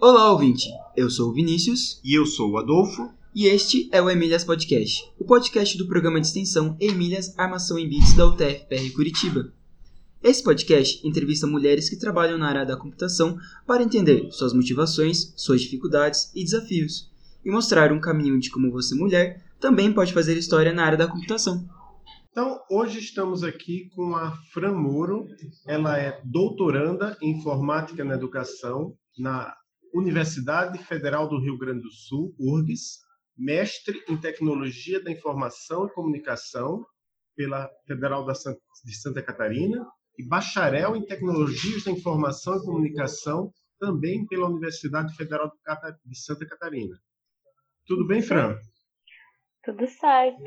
Olá, ouvinte! Eu sou o Vinícius. E eu sou o Adolfo. E este é o Emílias Podcast, o podcast do programa de extensão Emílias Armação em Bits da UTF-PR Curitiba. Esse podcast entrevista mulheres que trabalham na área da computação para entender suas motivações, suas dificuldades e desafios, e mostrar um caminho de como você, mulher, também pode fazer história na área da computação. Então, hoje estamos aqui com a Fran Moro. Ela é doutoranda em informática na educação na Universidade Federal do Rio Grande do Sul, URGS, mestre em Tecnologia da Informação e Comunicação pela Federal de Santa Catarina e bacharel em Tecnologias da Informação e Comunicação também pela Universidade Federal de Santa Catarina. Tudo bem, Fran? Tudo certo.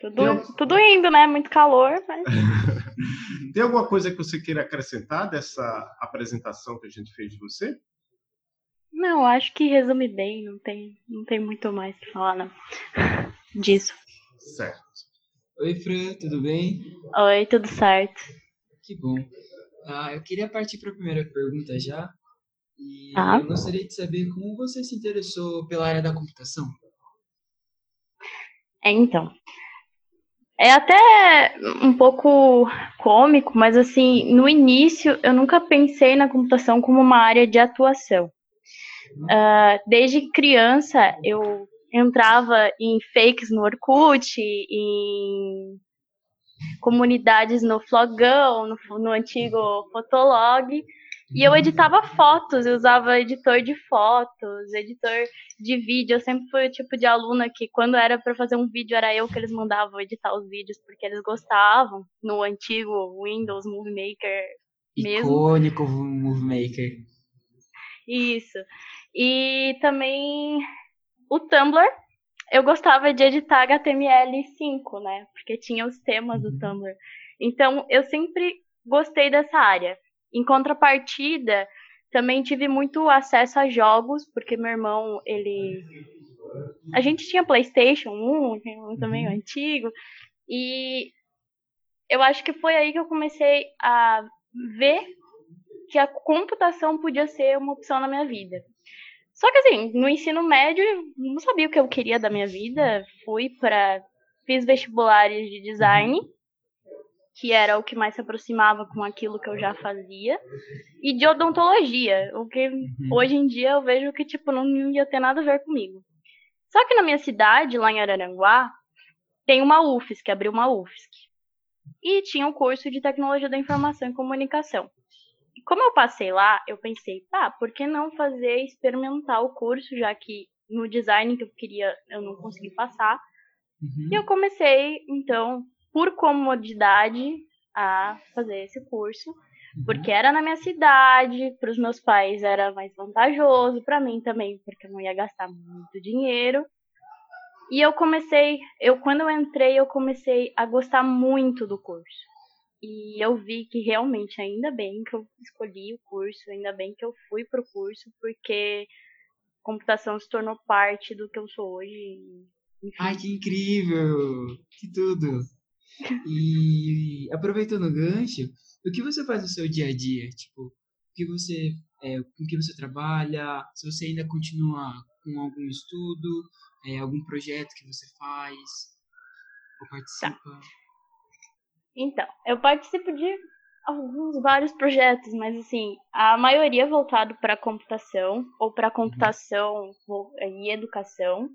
Tudo, tudo indo, né? Muito calor, mas... Tem alguma coisa que você queira acrescentar dessa apresentação que a gente fez de você? Não, acho que resume bem, não tem, não tem muito mais que falar não. disso. Certo. Oi, Fran, tudo bem? Oi, tudo certo. Que bom. Ah, eu queria partir para a primeira pergunta já. E ah. eu gostaria de saber como você se interessou pela área da computação. É, então. É até um pouco cômico, mas assim, no início eu nunca pensei na computação como uma área de atuação. Uh, desde criança, eu entrava em fakes no Orkut, em comunidades no Flogão, no, no antigo Fotolog, e eu editava fotos, eu usava editor de fotos, editor de vídeo. Eu sempre fui o tipo de aluna que, quando era para fazer um vídeo, era eu que eles mandavam editar os vídeos, porque eles gostavam, no antigo Windows Movie Maker mesmo. Icônico Movie Maker. Isso. E também o Tumblr, eu gostava de editar HTML5, né? Porque tinha os temas do uhum. Tumblr. Então, eu sempre gostei dessa área. Em contrapartida, também tive muito acesso a jogos, porque meu irmão, ele. A gente tinha PlayStation 1, também uhum. antigo, e eu acho que foi aí que eu comecei a ver que a computação podia ser uma opção na minha vida. Só que assim, no ensino médio, não sabia o que eu queria da minha vida. Fui para fiz vestibulares de design, que era o que mais se aproximava com aquilo que eu já fazia, e de odontologia, o que uhum. hoje em dia eu vejo que tipo não ia ter nada a ver comigo. Só que na minha cidade, lá em Araranguá, tem uma UFSC, abriu uma UFSC. E tinha um curso de tecnologia da informação e comunicação como eu passei lá, eu pensei, tá, por que não fazer experimentar o curso, já que no design que eu queria eu não consegui passar. Uhum. E eu comecei, então, por comodidade, a fazer esse curso, uhum. porque era na minha cidade, para os meus pais era mais vantajoso, para mim também, porque eu não ia gastar muito dinheiro. E eu comecei, eu quando eu entrei, eu comecei a gostar muito do curso. E eu vi que realmente, ainda bem que eu escolhi o curso, ainda bem que eu fui pro curso, porque computação se tornou parte do que eu sou hoje. Enfim. Ai, que incrível! Que tudo! E aproveitando o gancho, o que você faz no seu dia a dia? Tipo, o que você, é, com que você trabalha? Se você ainda continua com algum estudo, é, algum projeto que você faz ou participa? Tá. Então, eu participo de alguns vários projetos, mas assim, a maioria voltado para computação ou para computação e educação.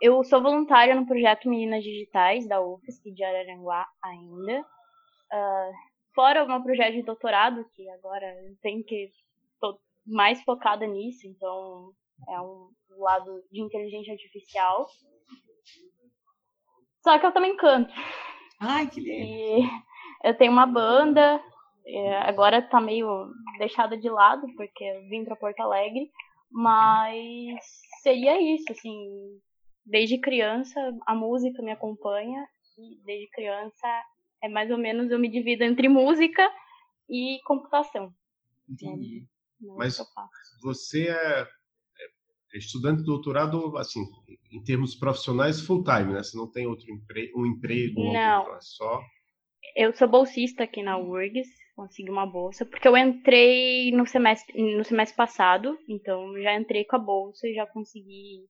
Eu sou voluntária no projeto Meninas Digitais da UFSC de Araranguá ainda. Uh, fora o meu projeto de doutorado, que agora eu tenho que tô mais focada nisso, então é um lado de inteligência artificial. Só que eu também canto. Ai, que lindo. eu tenho uma banda, é, agora tá meio deixada de lado, porque eu vim para Porto Alegre, mas seria isso, assim, desde criança a música me acompanha, e desde criança é mais ou menos eu me divido entre música e computação. Entendi. É, mas você é, é estudante de doutorado, assim, em termos profissionais, full time, né? Você não tem outro empre um emprego? Não. é só... Eu sou bolsista aqui na URGS, conseguir uma bolsa, porque eu entrei no semestre, no semestre passado, então já entrei com a bolsa e já consegui.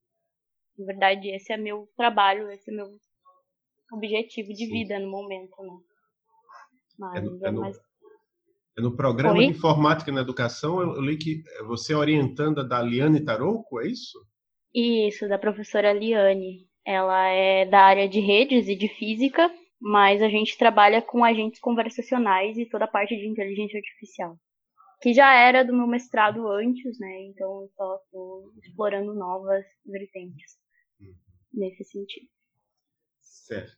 Na verdade, esse é meu trabalho, esse é meu objetivo de Sim. vida no momento, né? Mas é no, é no, mais... é no programa Oi? de informática na educação, eu, li que você é orientanda da Liane Tarouco, é isso? Isso, da professora Liane. Ela é da área de redes e de física, mas a gente trabalha com agentes conversacionais e toda a parte de inteligência artificial. Que já era do meu mestrado antes, né? Então eu só estou explorando novas vertentes uhum. nesse sentido. Certo.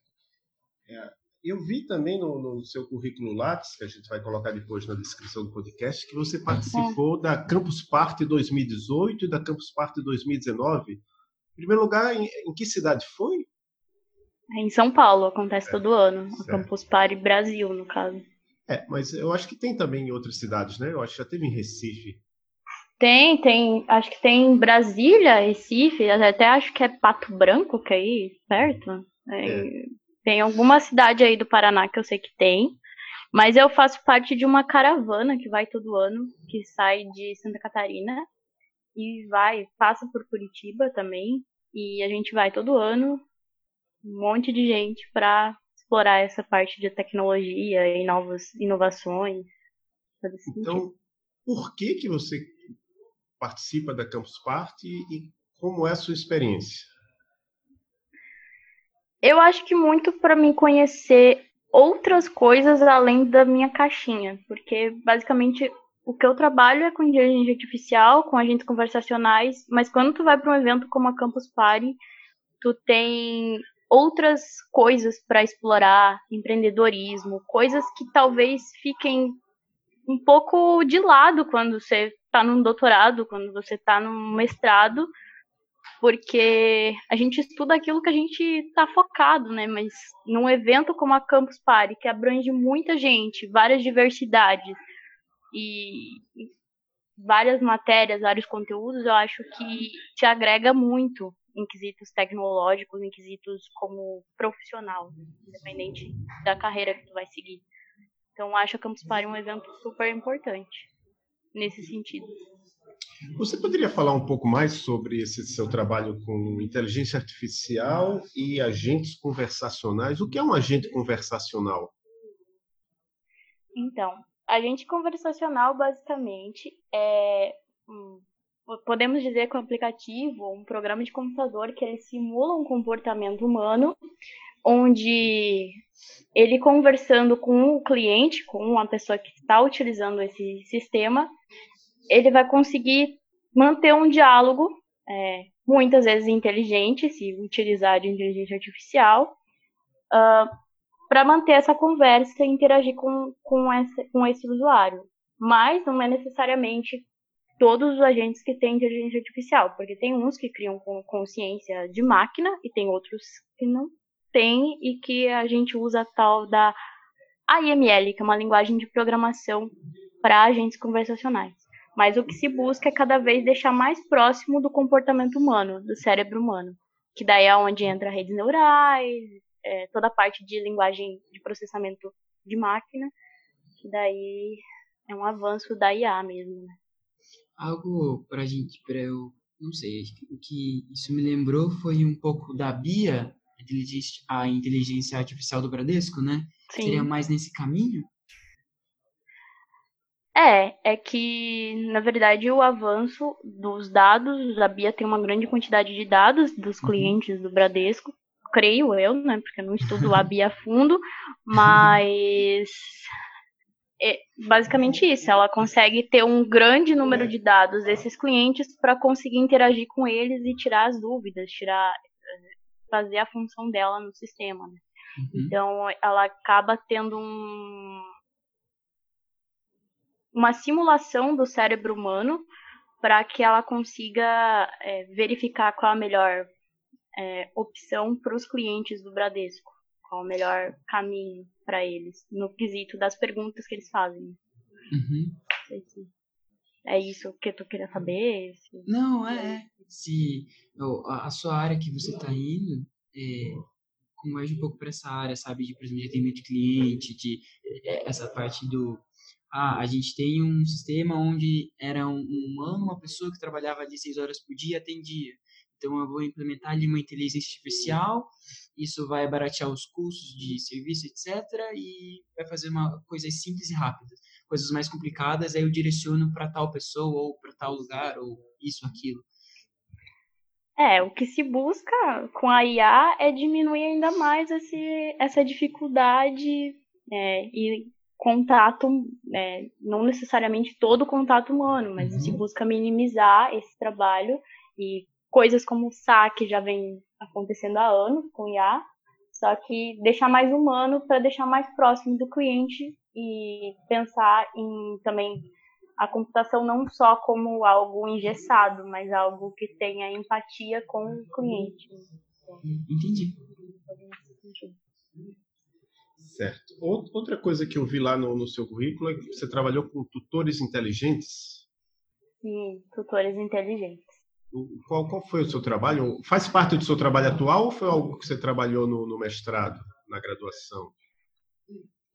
É, eu vi também no, no, seu currículo Lattes, que a gente vai colocar depois na descrição do podcast, que você participou é. da Campus Party 2018 e da Campus Party 2019. Em primeiro lugar, em, em que cidade foi? É em São Paulo, acontece é, todo ano. A Campus Party Brasil, no caso. É, mas eu acho que tem também em outras cidades, né? Eu acho que já teve em Recife. Tem, tem. Acho que tem em Brasília, Recife, até acho que é Pato Branco, que é aí perto. É, é. Tem alguma cidade aí do Paraná que eu sei que tem. Mas eu faço parte de uma caravana que vai todo ano, que sai de Santa Catarina e vai, passa por Curitiba também. E a gente vai todo ano um monte de gente para explorar essa parte de tecnologia e novas inovações. Então, por que que você participa da Campus Party e como é a sua experiência? Eu acho que muito para mim conhecer outras coisas além da minha caixinha, porque basicamente o que eu trabalho é com inteligência artificial, com agentes conversacionais, mas quando tu vai para um evento como a Campus Party, tu tem outras coisas para explorar, empreendedorismo, coisas que talvez fiquem um pouco de lado quando você está num doutorado, quando você está num mestrado, porque a gente estuda aquilo que a gente está focado, né? Mas num evento como a Campus Party, que abrange muita gente, várias diversidades e várias matérias, vários conteúdos, eu acho que te agrega muito em quesitos tecnológicos, em quesitos como profissional, independente da carreira que tu vai seguir. Então, acho a Campus Party um evento super importante nesse sentido. Você poderia falar um pouco mais sobre esse seu trabalho com inteligência artificial e agentes conversacionais? O que é um agente conversacional? Então, agente conversacional basicamente é podemos dizer que o aplicativo, um programa de computador que ele simula um comportamento humano, onde ele conversando com o cliente, com uma pessoa que está utilizando esse sistema, ele vai conseguir manter um diálogo, é, muitas vezes inteligente, se utilizar de inteligência artificial, uh, ah, para manter essa conversa e interagir com, com, esse, com esse usuário. Mas não é necessariamente todos os agentes que têm inteligência artificial, porque tem uns que criam consciência de máquina e tem outros que não têm e que a gente usa a tal da AML, que é uma linguagem de programação para agentes conversacionais. Mas o que se busca é cada vez deixar mais próximo do comportamento humano, do cérebro humano, que daí é onde entra redes neurais, é, toda a parte de linguagem de processamento de máquina, que daí é um avanço da IA mesmo, né? algo para a gente, para eu, não sei, o que isso me lembrou foi um pouco da Bia, a inteligência artificial do Bradesco, né? Sim. Seria mais nesse caminho? É, é que, na verdade, o avanço dos dados, a Bia tem uma grande quantidade de dados dos uhum. clientes uhum. do Bradesco, creio eu, né, porque eu não estudo a Bia a fundo, mas é basicamente isso. Ela consegue ter um grande número de dados desses clientes para conseguir interagir com eles e tirar as dúvidas, tirar, fazer a função dela no sistema. Né? Uhum. Então, ela acaba tendo um, uma simulação do cérebro humano para que ela consiga é, verificar qual a melhor é, opção para os clientes do Bradesco qual o melhor caminho para eles, no quesito das perguntas que eles fazem. Uhum. É isso que tu queria saber? Se... Não, é, é. Se a sua área que você está indo é, converge um pouco para essa área, sabe? De, por exemplo, de atendimento de cliente, de é, essa parte do ah, a gente tem um sistema onde era um humano, uma pessoa que trabalhava ali seis horas por dia, atendia. Então, eu vou implementar ali uma inteligência artificial, isso vai baratear os custos de serviço, etc., e vai fazer uma coisas simples e rápidas. Coisas mais complicadas, aí eu direciono para tal pessoa, ou para tal lugar, ou isso, aquilo. É, o que se busca com a IA é diminuir ainda mais esse, essa dificuldade é, e contato, é, não necessariamente todo o contato humano, mas uhum. se busca minimizar esse trabalho e coisas como o saque já vem acontecendo há anos com IA, só que deixar mais humano para deixar mais próximo do cliente e pensar em também a computação não só como algo engessado, mas algo que tenha empatia com o cliente. Entendi. Certo. Outra coisa que eu vi lá no, no seu currículo é que você trabalhou com tutores inteligentes. Sim, tutores inteligentes. Qual, qual foi o seu trabalho? Faz parte do seu trabalho atual ou foi algo que você trabalhou no, no mestrado, na graduação?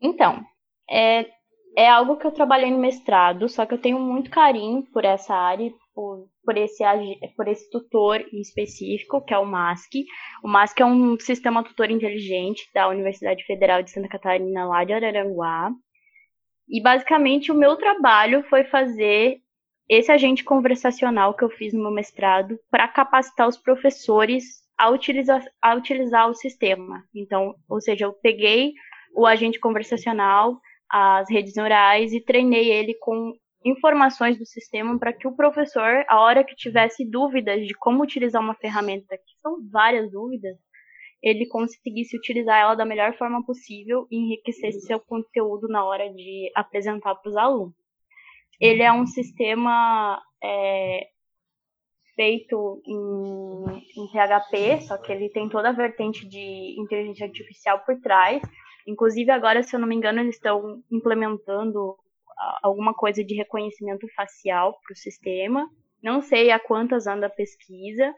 Então, é, é algo que eu trabalhei no mestrado, só que eu tenho muito carinho por essa área, por, por, esse, por esse tutor em específico, que é o MASC. O MASC é um sistema tutor inteligente da Universidade Federal de Santa Catarina, lá de Araranguá. E basicamente o meu trabalho foi fazer esse agente conversacional que eu fiz no meu mestrado para capacitar os professores a utilizar, a utilizar o sistema. Então, ou seja, eu peguei o agente conversacional, as redes neurais e treinei ele com informações do sistema para que o professor, a hora que tivesse dúvidas de como utilizar uma ferramenta, que são várias dúvidas, ele conseguisse utilizar ela da melhor forma possível e enriquecesse seu conteúdo na hora de apresentar para os alunos. Ele é um sistema é, feito em, em PHP, só que ele tem toda a vertente de inteligência artificial por trás. Inclusive, agora, se eu não me engano, eles estão implementando alguma coisa de reconhecimento facial para o sistema. Não sei a quantas anda a pesquisa,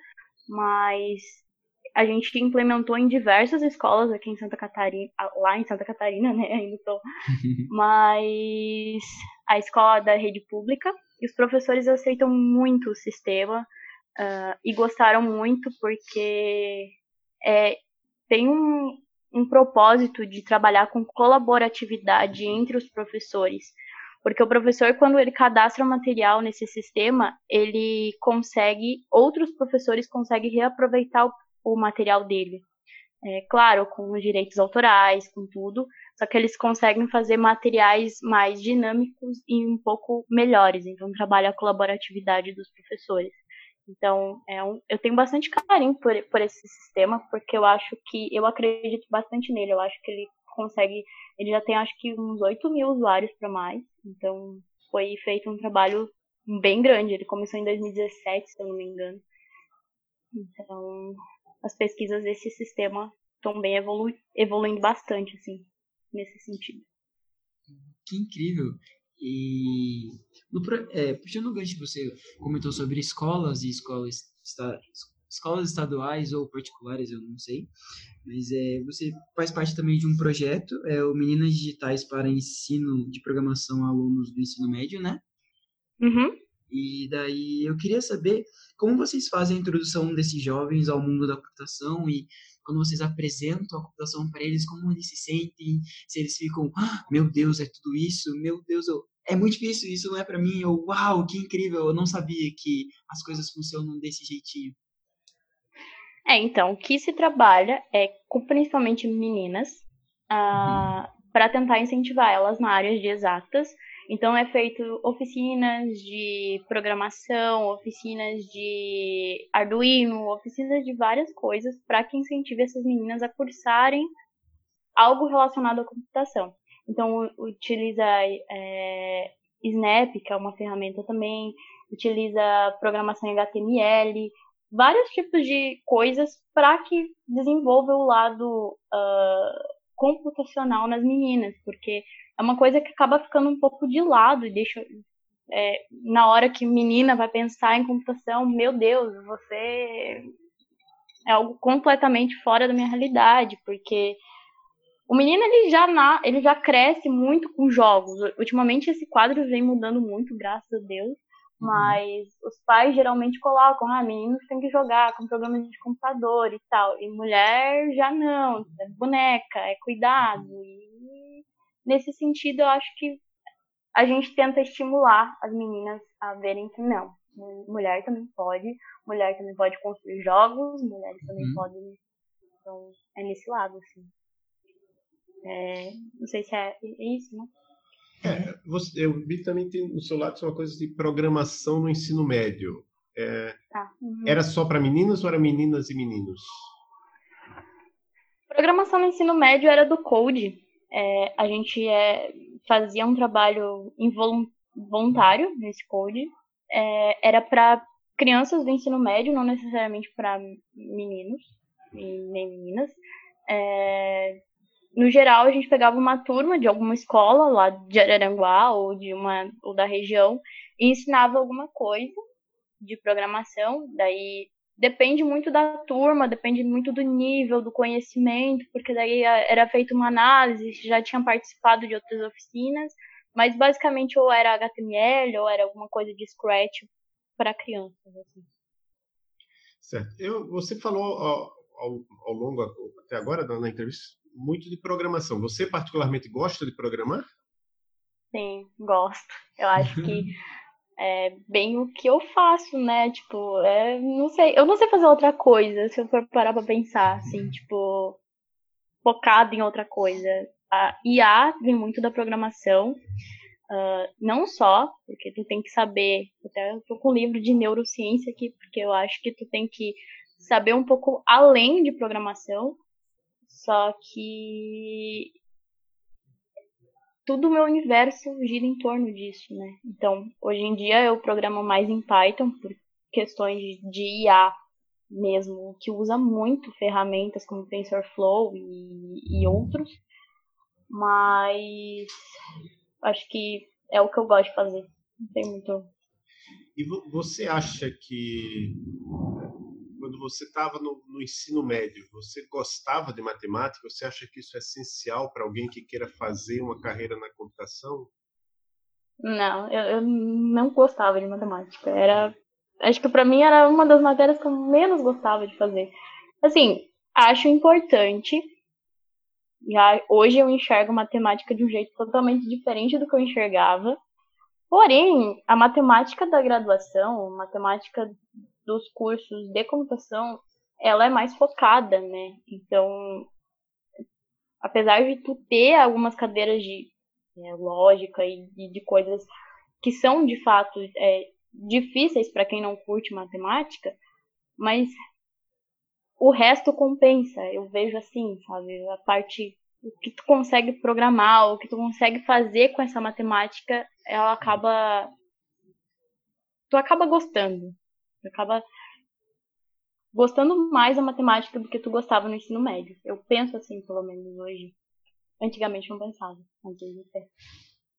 mas a gente implementou em diversas escolas aqui em Santa Catarina, lá em Santa Catarina, né? Ainda tô. mas a escola da rede pública e os professores aceitam muito o sistema uh, e gostaram muito porque é, tem um, um propósito de trabalhar com colaboratividade entre os professores. Porque o professor, quando ele cadastra o material nesse sistema, ele consegue, outros professores conseguem reaproveitar o, o material dele. É, claro, com os direitos autorais, com tudo, só que eles conseguem fazer materiais mais dinâmicos e um pouco melhores. Então, trabalha a colaboratividade dos professores. Então, é um, eu tenho bastante carinho por, por esse sistema, porque eu acho que, eu acredito bastante nele. Eu acho que ele consegue, ele já tem acho que uns 8 mil usuários para mais. Então, foi feito um trabalho bem grande. Ele começou em 2017, se eu não me engano. Então, as pesquisas desse sistema estão bem evolu evoluindo bastante, assim nesse sentido. Que incrível! E no, é, puxando o gancho que você comentou sobre escolas e escolas, escolas estaduais ou particulares, eu não sei, mas é, você faz parte também de um projeto, é o Meninas Digitais para Ensino de Programação a Alunos do Ensino Médio, né? Uhum. E daí eu queria saber como vocês fazem a introdução desses jovens ao mundo da computação e quando vocês apresentam a computação para eles, como eles se sentem, se eles ficam, ah, meu Deus, é tudo isso, meu Deus, eu... é muito difícil, isso não é para mim, ou uau, que incrível, eu não sabia que as coisas funcionam desse jeitinho. É, então, o que se trabalha é com principalmente meninas, uh, uhum. para tentar incentivar elas na área de exatas, então é feito oficinas de programação, oficinas de Arduino, oficinas de várias coisas para que incentive essas meninas a cursarem algo relacionado à computação. Então utiliza é, Snap, que é uma ferramenta também, utiliza programação em HTML, vários tipos de coisas para que desenvolva o lado uh, computacional nas meninas, porque é uma coisa que acaba ficando um pouco de lado e deixa é, na hora que menina vai pensar em computação, meu Deus, você é algo completamente fora da minha realidade, porque o menino ele já na, ele já cresce muito com jogos. Ultimamente esse quadro vem mudando muito, graças a Deus. Uhum. Mas os pais geralmente colocam, ah, meninos têm que jogar com programas de computador e tal. E mulher já não, é boneca, é cuidado. E nesse sentido eu acho que a gente tenta estimular as meninas a verem que não. Mulher também pode, mulher também pode construir jogos, mulheres também uhum. podem. Então, é nesse lado, assim. É, não sei se é, é isso, né? É, você, eu vi também tem no seu lado uma coisa de programação no ensino médio. É, tá. uhum. Era só para meninas ou era meninas e meninos? Programação no ensino médio era do Code. É, a gente é, fazia um trabalho involuntário nesse Code. É, era para crianças do ensino médio, não necessariamente para meninos nem meninas. É, no geral, a gente pegava uma turma de alguma escola lá de Araranguá ou de uma ou da região e ensinava alguma coisa de programação. Daí depende muito da turma, depende muito do nível do conhecimento, porque daí era feita uma análise, já tinham participado de outras oficinas, mas basicamente ou era HTML ou era alguma coisa de Scratch para crianças. Assim. Certo. Eu, você falou ao, ao, longo até agora na entrevista muito de programação. Você particularmente gosta de programar? Sim, gosto. Eu acho que é bem o que eu faço, né? Tipo, é, não sei, eu não sei fazer outra coisa, se eu for parar pra pensar, assim, tipo, focado em outra coisa. A IA vem muito da programação, uh, não só, porque tu tem que saber, até eu tô com um livro de neurociência aqui, porque eu acho que tu tem que saber um pouco além de programação, só que tudo o meu universo gira em torno disso, né? Então, hoje em dia eu programo mais em Python por questões de IA mesmo, que usa muito ferramentas como TensorFlow e, e outros, mas acho que é o que eu gosto de fazer. Não tem muito. E você acha que quando você estava no, no, ensino médio, você gostava de matemática? Você acha que isso é essencial para alguém que queira fazer uma carreira na computação? Não, eu, eu não gostava de matemática. Era, acho que para mim era uma das matérias que eu menos gostava de fazer. Assim, acho importante. Já hoje eu enxergo matemática de um jeito totalmente diferente do que eu enxergava. Porém, a matemática da graduação, matemática dos cursos de computação, ela é mais focada, né? Então, apesar de tu ter algumas cadeiras de é, lógica e, e, de coisas que são de fato é, difíceis para quem não curte matemática, mas o resto compensa. Eu vejo assim, sabe? A parte o que tu consegue programar, o que tu consegue fazer com essa matemática, ela acaba tu acaba gostando, acaba gostando mais da matemática do que tu gostava no ensino médio. Eu penso assim, pelo menos hoje. Antigamente não pensava.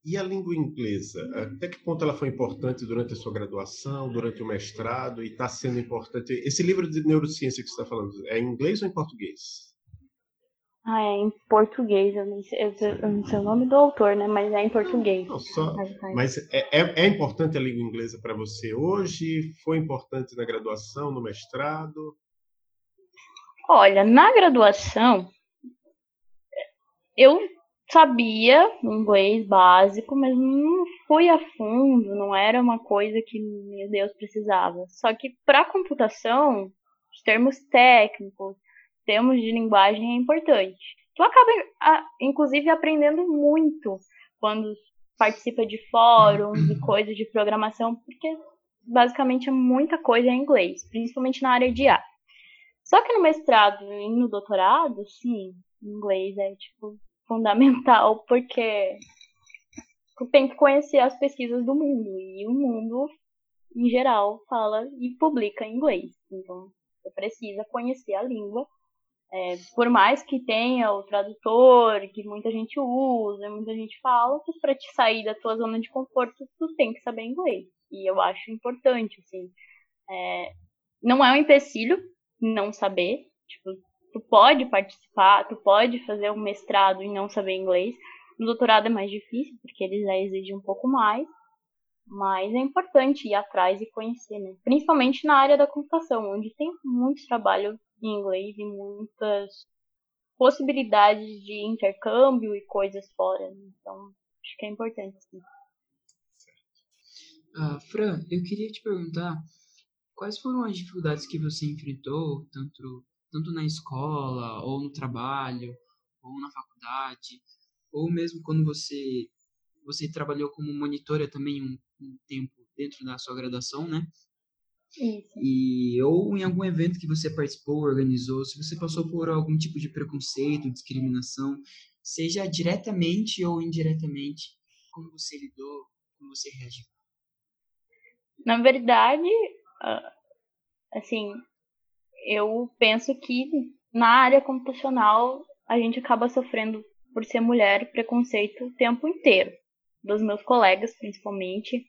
E a língua inglesa? Até que ponto ela foi importante durante a sua graduação, durante o mestrado, e está sendo importante? Esse livro de neurociência que você está falando, é em inglês ou em português? Ah, é em português. Eu não, sei, eu não sei o nome do autor, né? Mas é em português. Não, só, mas é, é, é importante a língua inglesa para você hoje? Foi importante na graduação, no mestrado? Olha, na graduação, eu sabia inglês básico, mas não fui a fundo, não era uma coisa que, meu Deus, precisava. Só que para computação, os termos técnicos, termos de linguagem é importante. Tu acaba, inclusive, aprendendo muito quando participa de fóruns e coisas de programação, porque basicamente é muita coisa em inglês, principalmente na área de IA. Só que no mestrado e no doutorado, sim, inglês é tipo fundamental, porque tu tem que conhecer as pesquisas do mundo e o mundo em geral fala e publica em inglês. Então, você precisa conhecer a língua é, por mais que tenha o tradutor, que muita gente usa, muita gente fala, para te sair da tua zona de conforto, tu tem que saber inglês. E eu acho importante, assim. É, não é um empecilho não saber. Tipo, tu pode participar, tu pode fazer um mestrado e não saber inglês. No doutorado é mais difícil, porque eles já exigem um pouco mais. Mas é importante ir atrás e conhecer, né? Principalmente na área da computação, onde tem muito trabalho em inglês e muitas possibilidades de intercâmbio e coisas fora. Né? Então, acho que é importante, sim. Uh, Fran, eu queria te perguntar quais foram as dificuldades que você enfrentou, tanto, tanto na escola, ou no trabalho, ou na faculdade, ou mesmo quando você você trabalhou como monitora também um, um tempo dentro da sua graduação, né? Isso. E ou em algum evento que você participou, organizou, se você passou por algum tipo de preconceito, discriminação, seja diretamente ou indiretamente, como você lidou, como você reagiu? Na verdade, ah, assim, eu penso que na área computacional a gente acaba sofrendo por ser mulher preconceito o tempo inteiro dos meus colegas, principalmente,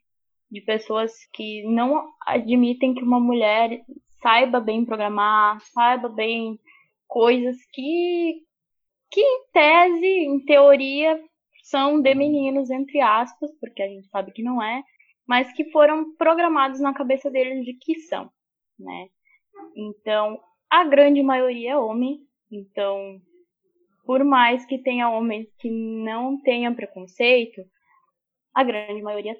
de pessoas que não admitem que uma mulher saiba bem programar, saiba bem coisas que, que em tese, em teoria, são de meninos, entre aspas, porque a gente sabe que não é, mas que foram programados na cabeça deles de que são, né? Então, a grande maioria é homem, então, por mais que tenha homens que não tenham preconceito, a grande maioria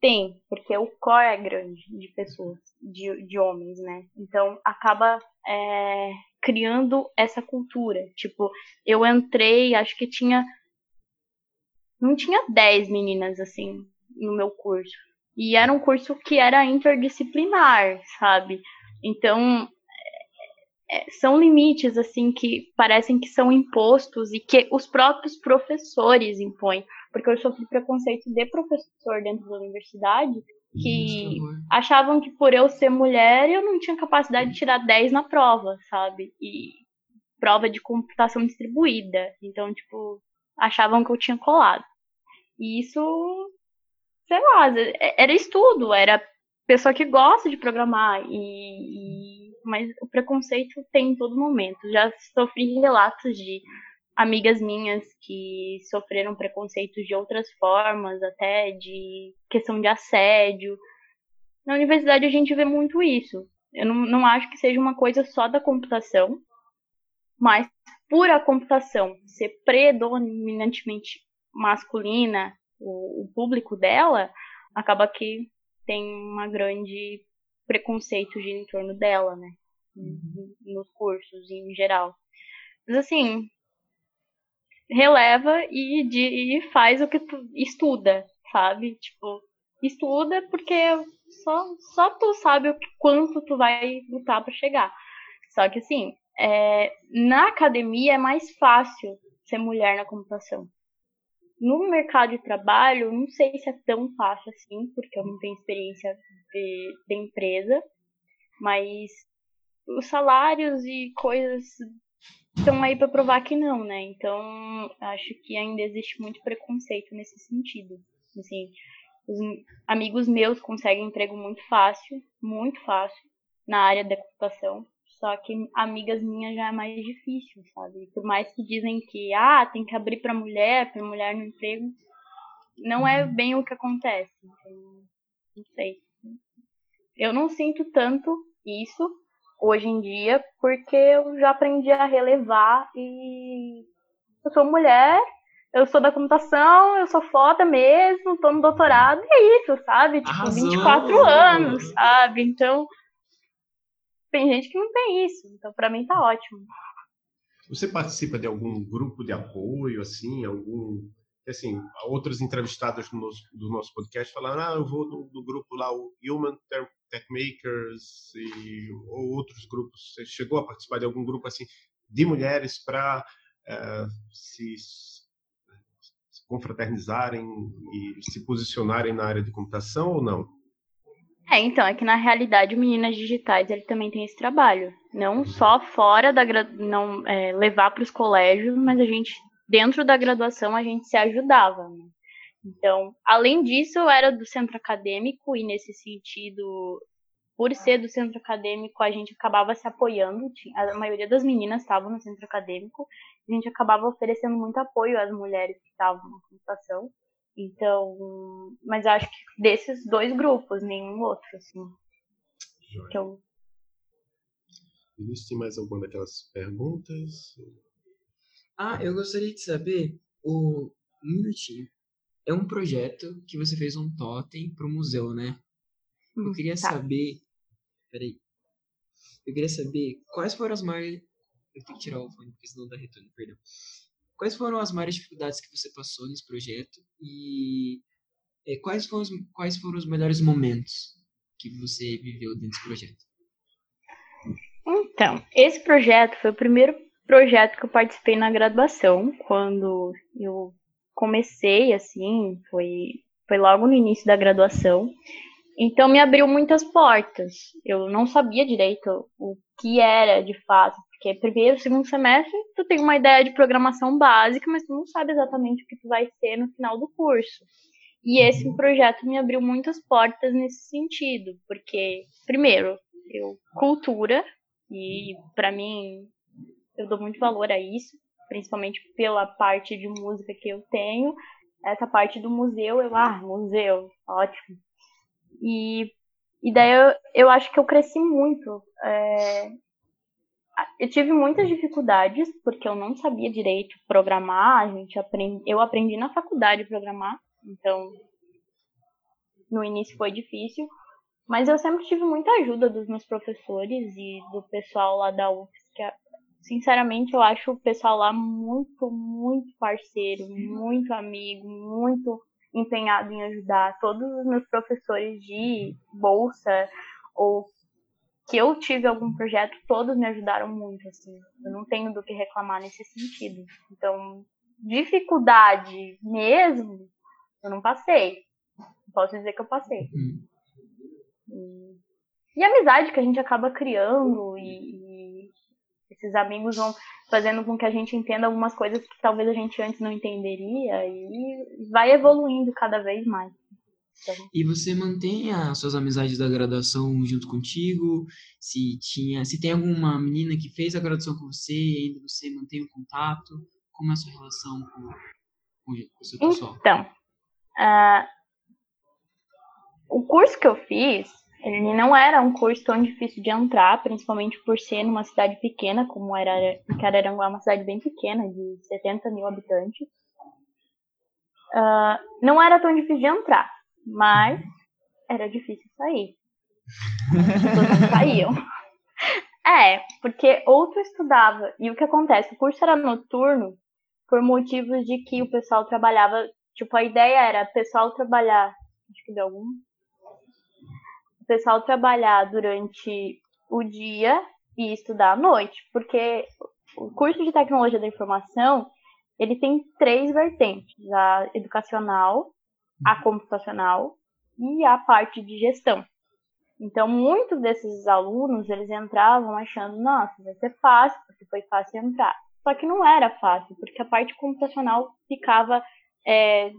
tem, porque o core é grande de pessoas, de, de homens, né? Então acaba é, criando essa cultura. Tipo, eu entrei, acho que tinha. Não tinha 10 meninas assim no meu curso. E era um curso que era interdisciplinar, sabe? Então é, são limites assim que parecem que são impostos e que os próprios professores impõem porque eu sofri preconceito de professor dentro da universidade que achavam que por eu ser mulher eu não tinha capacidade de tirar 10 na prova, sabe? E prova de computação distribuída. Então, tipo, achavam que eu tinha colado. E isso, sei lá, era estudo, era pessoa que gosta de programar e, e mas o preconceito tem em todo momento. Já sofri relatos de amigas minhas que sofreram preconceitos de outras formas, até de questão de assédio. Na universidade a gente vê muito isso. Eu não, não acho que seja uma coisa só da computação, mas por a computação ser predominantemente masculina, o, o público dela, acaba que tem uma grande preconceito de em torno dela, né? Uhum. Nos cursos em geral. Mas assim, releva e, de, e faz o que tu estuda, sabe? Tipo, estuda porque só, só tu sabe o que, quanto tu vai lutar para chegar. Só que assim, é, na academia é mais fácil ser mulher na computação. No mercado de trabalho, não sei se é tão fácil assim, porque eu não tenho experiência de, de empresa, mas os salários e coisas estão aí para provar que não, né? Então, acho que ainda existe muito preconceito nesse sentido. Assim, os amigos meus conseguem emprego muito fácil, muito fácil, na área da computação. Só que amigas minhas já é mais difícil, sabe? Por mais que dizem que, ah, tem que abrir para mulher, para mulher no emprego, não é uhum. bem o que acontece. Então, não sei. Eu não sinto tanto isso, hoje em dia, porque eu já aprendi a relevar e eu sou mulher, eu sou da computação, eu sou foda mesmo, tô no doutorado, e é isso, sabe? Tipo, Arrasou. 24 anos, sabe? Então, tem gente que não tem isso, então para mim tá ótimo. Você participa de algum grupo de apoio, assim, algum assim, outros entrevistados do nosso, do nosso podcast falaram, ah, eu vou do, do grupo lá, o Human Tech Makers e ou outros grupos. Você chegou a participar de algum grupo assim de mulheres para uh, eh, se, se confraternizarem e se posicionarem na área de computação ou não? É, então, é que na realidade o Meninas Digitais ele também tem esse trabalho. Não uhum. só fora da não é, levar para os colégios, mas a gente, dentro da graduação, a gente se ajudava. Né? Então, além disso, eu era do centro acadêmico e nesse sentido, por ser do centro acadêmico, a gente acabava se apoiando. A maioria das meninas estavam no centro acadêmico. A gente acabava oferecendo muito apoio às mulheres que estavam na computação. Então, mas acho que desses dois grupos, nenhum outro, assim. Que eu... Vinícius, tem mais alguma daquelas perguntas? Ah, eu gostaria de saber, o um minutinho. É um projeto que você fez um totem para o museu, né? Eu Hum, queria tá. saber. Peraí. Eu queria saber quais foram as maiores. Eu tenho que tirar o fone porque senão dá retorno, perdão. Quais foram as maiores dificuldades que você passou nesse projeto e eh, quais, foram os, quais foram os melhores momentos que você viveu dentro desse projeto? Então, esse projeto foi o primeiro projeto que eu participei na graduação, quando eu comecei, assim, foi, foi logo no início da graduação. Então, me abriu muitas portas. Eu não sabia direito o que era, de fato, porque primeiro, segundo semestre, tu tem uma ideia de programação básica, mas tu não sabe exatamente o que tu vai ser no final do curso. E esse projeto me abriu muitas portas nesse sentido, porque, primeiro, eu cultura, e para mim eu dou muito valor a isso, principalmente pela parte de música que eu tenho. Essa parte do museu, eu, ah, museu, ótimo. E, e daí eu, eu acho que eu cresci muito. é, eu tive muitas dificuldades, porque eu não sabia direito programar, a gente eu aprendi na faculdade programar, então no início foi difícil, mas eu sempre tive muita ajuda dos meus professores e do pessoal lá da UFS, sinceramente eu acho o pessoal lá muito, muito parceiro, muito amigo, muito empenhado em ajudar. Todos os meus professores de bolsa ou que eu tive algum projeto, todos me ajudaram muito, assim. Eu não tenho do que reclamar nesse sentido. Então, dificuldade mesmo, eu não passei. Posso dizer que eu passei. Hum. E, e a amizade que a gente acaba criando e esses amigos vão fazendo com que a gente entenda algumas coisas que talvez a gente antes não entenderia e vai evoluindo cada vez mais. Então, E você mantém as suas amizades da graduação junto contigo? Se tinha, se tem alguma menina que fez a graduação com você e ainda você mantém o contato? Como é a sua relação com, com o seu pessoal? Então, ah, o curso que eu fiz, ele não era um curso tão difícil de entrar, principalmente por ser numa cidade pequena, como era, Araranguá uma cidade bem pequena, de 70 mil habitantes. Ah, não era tão difícil de entrar, mas era difícil sair. As pessoas saíam. É, porque ou tu estudava, e o que acontece, o curso era noturno, por motivos de que o pessoal trabalhava, tipo, a ideia era o pessoal trabalhar, acho que deu algum, pessoal trabalhar durante o dia e estudar à noite, porque o curso de tecnologia da informação, ele tem três vertentes, a educacional, a computacional e a parte de gestão. Então, muitos desses alunos, eles entravam achando, nossa, vai ser fácil, porque foi fácil entrar. Só que não era fácil, porque a parte computacional ficava é,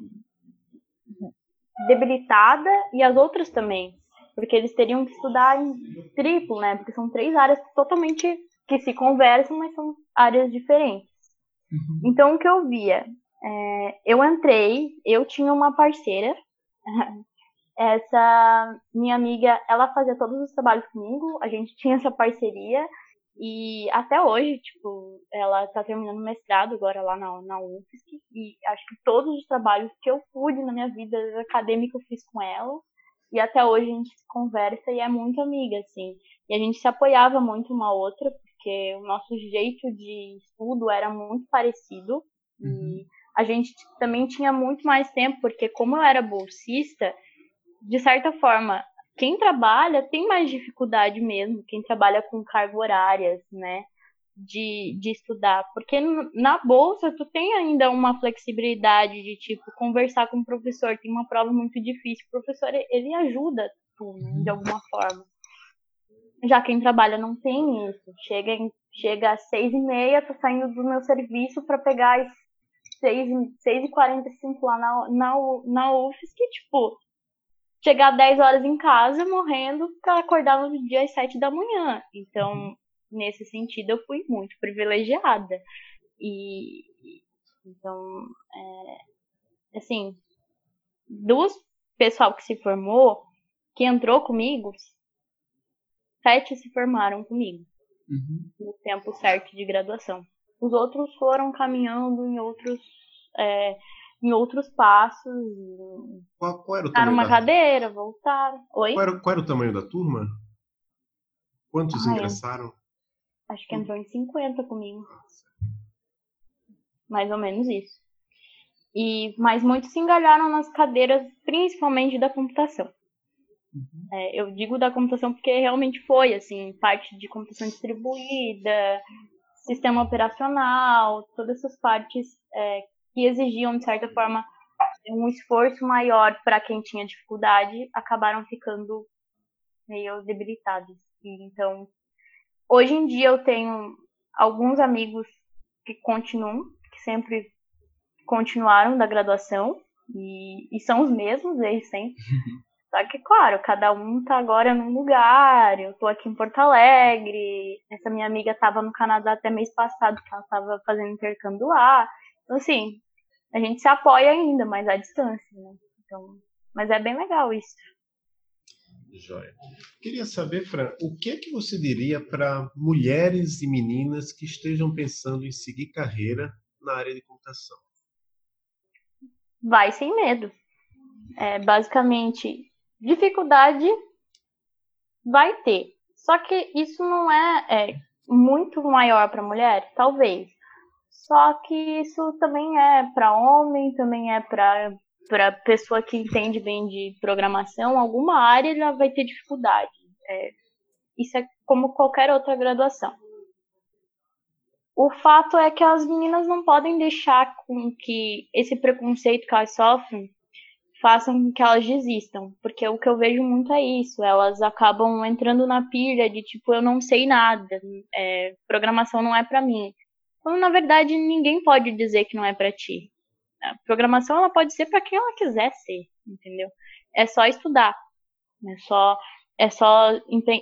debilitada e as outras também. Porque eles teriam que estudar em triplo, né? Porque são três áreas totalmente que se conversam, mas são áreas diferentes. Uhum. Então, o que eu via? É, eu entrei, eu tinha uma parceira. Essa minha amiga, ela fazia todos os trabalhos comigo, a gente tinha essa parceria. E até hoje, tipo, ela tá terminando o mestrado agora lá na, na UFSC. E acho que todos os trabalhos que eu pude na minha vida acadêmica eu fiz com ela. E até hoje a gente se conversa e é muito amiga, assim. E a gente se apoiava muito uma outra, porque o nosso jeito de estudo era muito parecido. Uhum. E a gente também tinha muito mais tempo, porque como eu era bolsista, de certa forma, quem trabalha tem mais dificuldade mesmo, quem trabalha com carga horárias, né? De, de estudar. Porque na bolsa tu tem ainda uma flexibilidade de tipo conversar com o professor, tem uma prova muito difícil, o professor ele ajuda tu, né, de alguma forma. Já quem trabalha não tem isso. Chega, em, chega às seis e meia, tô saindo do meu serviço para pegar às seis, e- seis e quarenta e cinco lá na, na, na UFSC, que, tipo, chegar 10 horas em casa morrendo para acordar no dia às 7 da manhã. Então, uhum. Nesse sentido, eu fui muito privilegiada. E então, é, assim, dos pessoal que se formou, que entrou comigo, sete se formaram comigo uhum. no tempo certo de graduação. Os outros foram caminhando em outros é, em outros passos. Qual, qual era o tamanho uma da... cadeira, voltaram. Oi? Qual era, qual era, o tamanho da turma? Quantos ah, ingressaram? Acho que entrou em 50 comigo. Mais ou menos isso. E, mas muitos se engalharam nas cadeiras, principalmente da computação. Uhum. É, eu digo da computação porque realmente foi, assim, parte de computação distribuída, sistema operacional, todas essas partes é, que exigiam, de certa forma, um esforço maior para quem tinha dificuldade, acabaram ficando meio debilitados. E, então, hoje em dia eu tenho alguns amigos que continuam, que sempre continuaram da graduação, e, e são os mesmos desde sempre. Só que, claro, cada um tá agora num lugar. Eu tô aqui em Porto Alegre. Essa minha amiga tava no Canadá até mês passado, que ela tava fazendo intercâmbio lá. Então, assim, a gente se apoia ainda, mas à distância, né? Então, mas é bem legal isso. Joia. Queria saber, Fran, o que é que você diria para mulheres e meninas que estejam pensando em seguir carreira na área de computação? Vai sem medo. É, basicamente, dificuldade vai ter. Só que isso não é, é muito maior para mulher, talvez. Só que isso também é para homem, também é para para pessoa que entende bem de programação, alguma área ela vai ter dificuldade. É, isso é como qualquer outra graduação. O fato é que as meninas não podem deixar com que esse preconceito que elas sofrem façam com que elas desistam, porque o que eu vejo muito é isso, elas acabam entrando na pilha de tipo eu não sei nada, é, programação não é para mim, quando na verdade ninguém pode dizer que não é para ti. A programação ela pode ser para quem ela quiser ser, entendeu? É só estudar, é só é só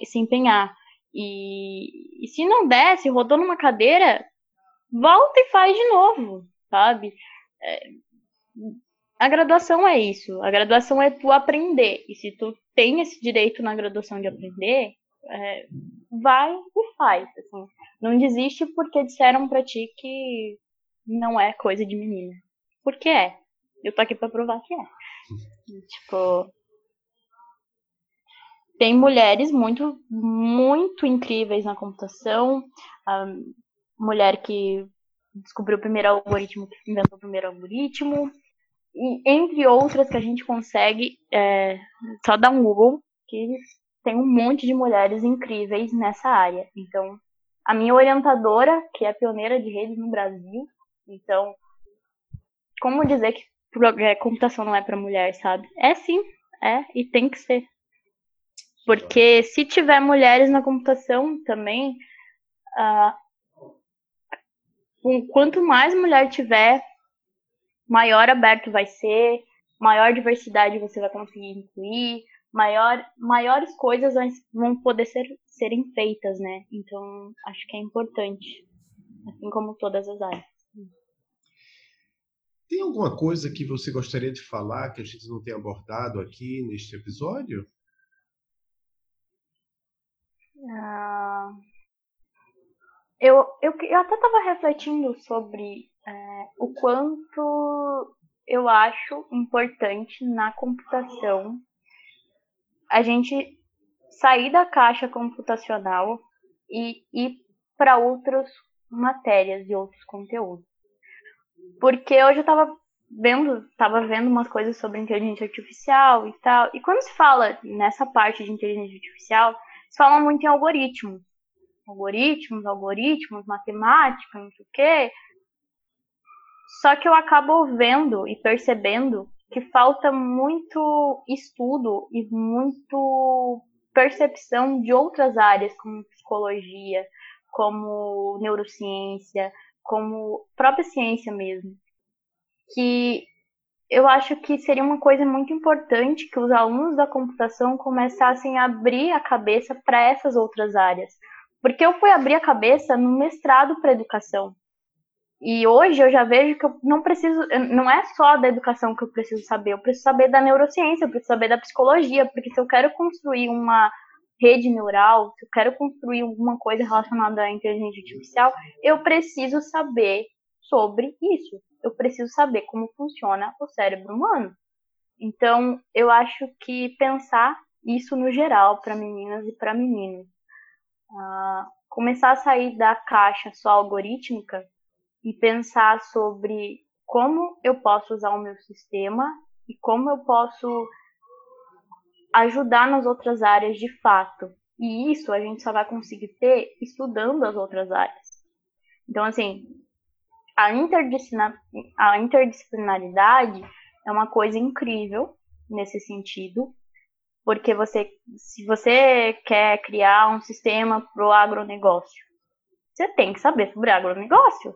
se empenhar e, e se não der, se rodou numa cadeira, volta e faz de novo, sabe? É, a graduação é isso. A graduação é tu aprender. E se tu tem esse direito na graduação de aprender, é, vai e faz. Assim. Não desiste porque disseram pra ti que não é coisa de menina. Porque é. Eu tô aqui pra provar que é. tipo. Tem mulheres muito, muito incríveis na computação. A mulher que descobriu o primeiro algoritmo, que inventou o primeiro algoritmo e entre outras que a gente consegue, é, só dar um Google, que tem um monte de mulheres incríveis nessa área. Então, a minha orientadora, que é pioneira de redes no Brasil, então, como dizer que é, computação não é para mulher, sabe? É sim, é, e tem que ser. Porque se tiver mulheres na computação também, uh, quanto mais mulher tiver, maior aberto vai ser, maior diversidade você vai conseguir incluir, maior, maiores coisas vão poder ser, serem feitas, né? Então, acho que é importante, assim como todas as áreas. Tem alguma coisa que você gostaria de falar que a gente não tenha abordado aqui neste episódio? Ah, eu, eu, eu até estava refletindo sobre é, o quanto eu acho importante na computação a gente sair da caixa computacional e ir para outras matérias e outros conteúdos. Porque hoje eu estava vendo, tava vendo umas coisas sobre inteligência artificial e tal. E quando se fala nessa parte de inteligência artificial, se fala muito em algoritmos. Algoritmos, algoritmos, matemática, não sei o quê. Só que eu acabo vendo e percebendo que falta muito estudo e muito percepção de outras áreas, como psicologia, como neurociência, como própria ciência mesmo, que eu acho que seria uma coisa muito importante que os alunos da computação começassem a abrir a cabeça para essas outras áreas. Porque eu fui abrir a cabeça no mestrado para educação. E hoje eu já vejo que eu não preciso, não é só da educação que eu preciso saber, eu preciso saber da neurociência, eu preciso saber da psicologia, porque se eu quero construir uma rede neural, se eu quero construir alguma coisa relacionada à inteligência artificial, eu preciso saber sobre isso. Eu preciso saber como funciona o cérebro humano. Então, eu acho que pensar isso no geral para meninas e para meninos, uh, começar a sair da caixa só algorítmica e pensar sobre como eu posso usar o meu sistema e como eu posso ajudar nas outras áreas de fato. E isso a gente só vai conseguir ter estudando as outras áreas. Então, assim, a, a interdisciplinaridade é uma coisa incrível nesse sentido, porque você, se você quer criar um sistema para o agronegócio, você tem que saber sobre agronegócio.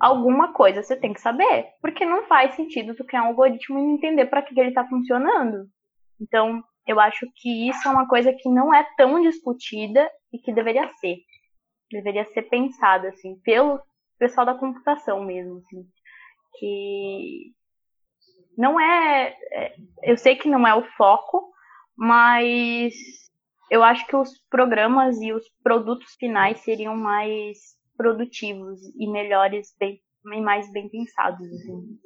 Alguma coisa você tem que saber, porque não faz sentido tu criar um algoritmo e entender para que ele está funcionando. Então, eu acho que isso é uma coisa que não é tão discutida e que deveria ser. Deveria ser pensada, assim, pelo pessoal da computação mesmo, assim. Que não é, é. Eu sei que não é o foco, mas eu acho que os programas e os produtos finais seriam mais produtivos e melhores bem, e mais bem pensados. Assim.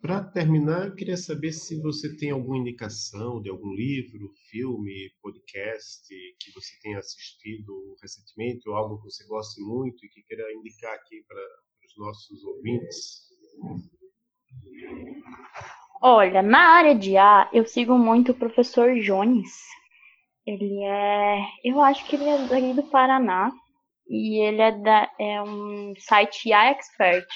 Para terminar, eu queria saber se você tem alguma indicação de algum livro, filme, podcast que você tenha assistido recentemente ou algo que você goste muito e que queira indicar aqui para os nossos ouvintes. Olha, na área de A, eu sigo muito o professor Jones. Ele é, eu acho que ele é daqui do Paraná e ele é da é um site A Expert.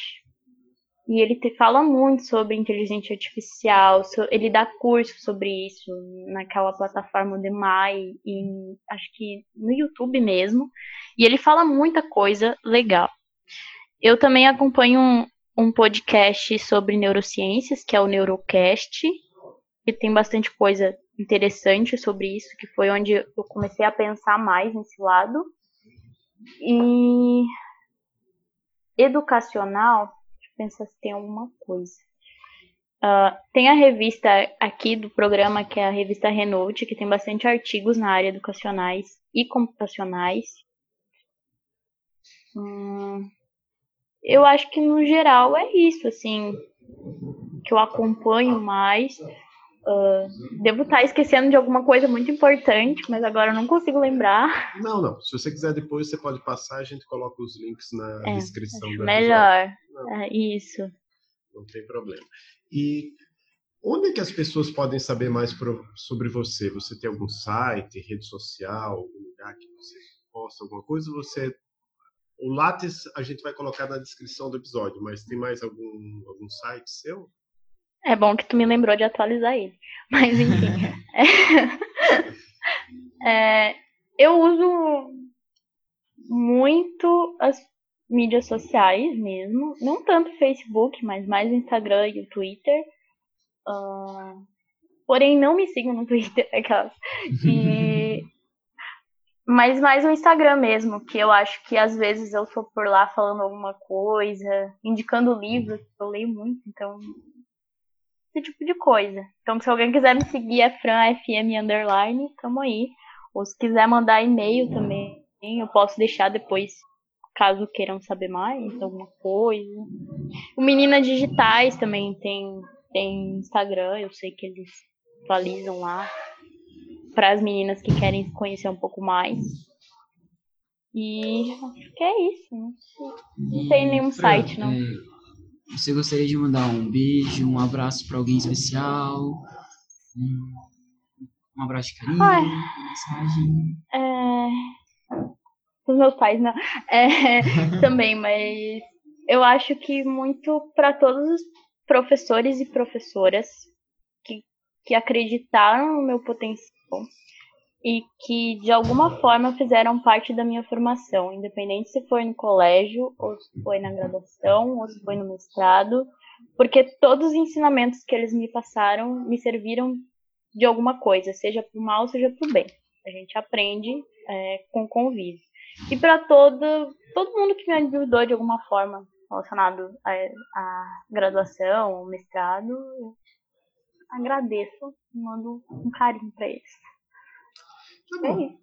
E ele te fala muito sobre inteligência artificial, so, ele dá curso sobre isso naquela plataforma Demai e acho que no YouTube mesmo. E ele fala muita coisa legal. Eu também acompanho um, um podcast sobre neurociências, que é o Neurocast, que tem bastante coisa interessante sobre isso, que foi onde eu comecei a pensar mais nesse lado. E educacional, pensar se tem alguma coisa. Uh, tem a revista aqui do programa, que é a revista Renault, que tem bastante artigos na área educacionais e computacionais. Hum, eu acho que no geral é isso, assim, que eu acompanho mais. Uh, devo estar esquecendo de alguma coisa muito importante, mas agora eu não consigo lembrar. Não, não. Se você quiser depois, você pode passar, a gente coloca os links na é, descrição do Melhor. É, isso. Não tem problema. E onde é que as pessoas podem saber mais pro, sobre você? Você tem algum site, rede social, algum lugar que você posta alguma coisa? Você o Lattes a gente vai colocar na descrição do episódio, mas tem mais algum, algum site seu? É bom que tu me lembrou de atualizar ele. Mas enfim. é, é, eu uso muito as mídias sociais mesmo. Não tanto Facebook, mas mais o Instagram e o Twitter. Uh, porém, não me sigam no Twitter, aquelas. E, mas mais o Instagram mesmo, que eu acho que às vezes eu tô por lá falando alguma coisa, indicando livros, eu leio muito, então esse tipo de coisa. Então, se alguém quiser me seguir, é franfm underline, tamo aí. Ou se quiser mandar e-mail também, eu posso deixar depois, caso queiram saber mais, alguma coisa. O Meninas Digitais também tem, tem Instagram, eu sei que eles atualizam lá. Para as meninas que querem conhecer um pouco mais. E acho que é isso. Não, não tem nenhum site, não. Você gostaria de mandar um beijo, um abraço para alguém especial? Um, um abraço de carinho, Ai, uma mensagem? É... Os meus pais, não. É, também, mas eu acho que muito para todos os professores e professoras que, que acreditaram no meu potencial e que de alguma forma fizeram parte da minha formação, independente se foi no colégio, ou se foi na graduação, ou se foi no mestrado, porque todos os ensinamentos que eles me passaram me serviram de alguma coisa, seja para o mal, seja para o bem. A gente aprende é, com convívio. E para todo, todo mundo que me ajudou de alguma forma relacionado à graduação, mestrado, agradeço, mando um carinho para eles. Tá é isso.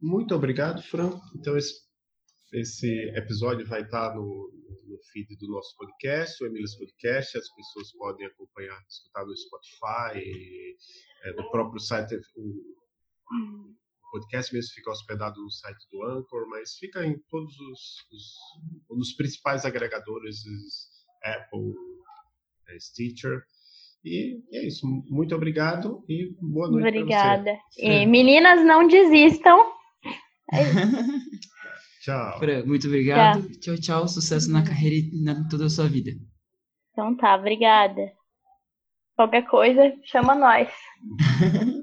Muito obrigado, Fran. Então, esse, esse episódio vai estar no, no feed do nosso podcast, o Emílias Podcast. As pessoas podem acompanhar, escutar no Spotify, é, no próprio site. O, o podcast mesmo fica hospedado no site do Anchor, mas fica em todos os, os nos principais agregadores, Apple, é, Stitcher. E é isso. Muito obrigado e boa noite. Obrigada. E meninas, não desistam. É tchau. Muito obrigado. Tchau. tchau, tchau. Sucesso na carreira e na toda a sua vida. Então tá, obrigada. Qualquer coisa, chama nós.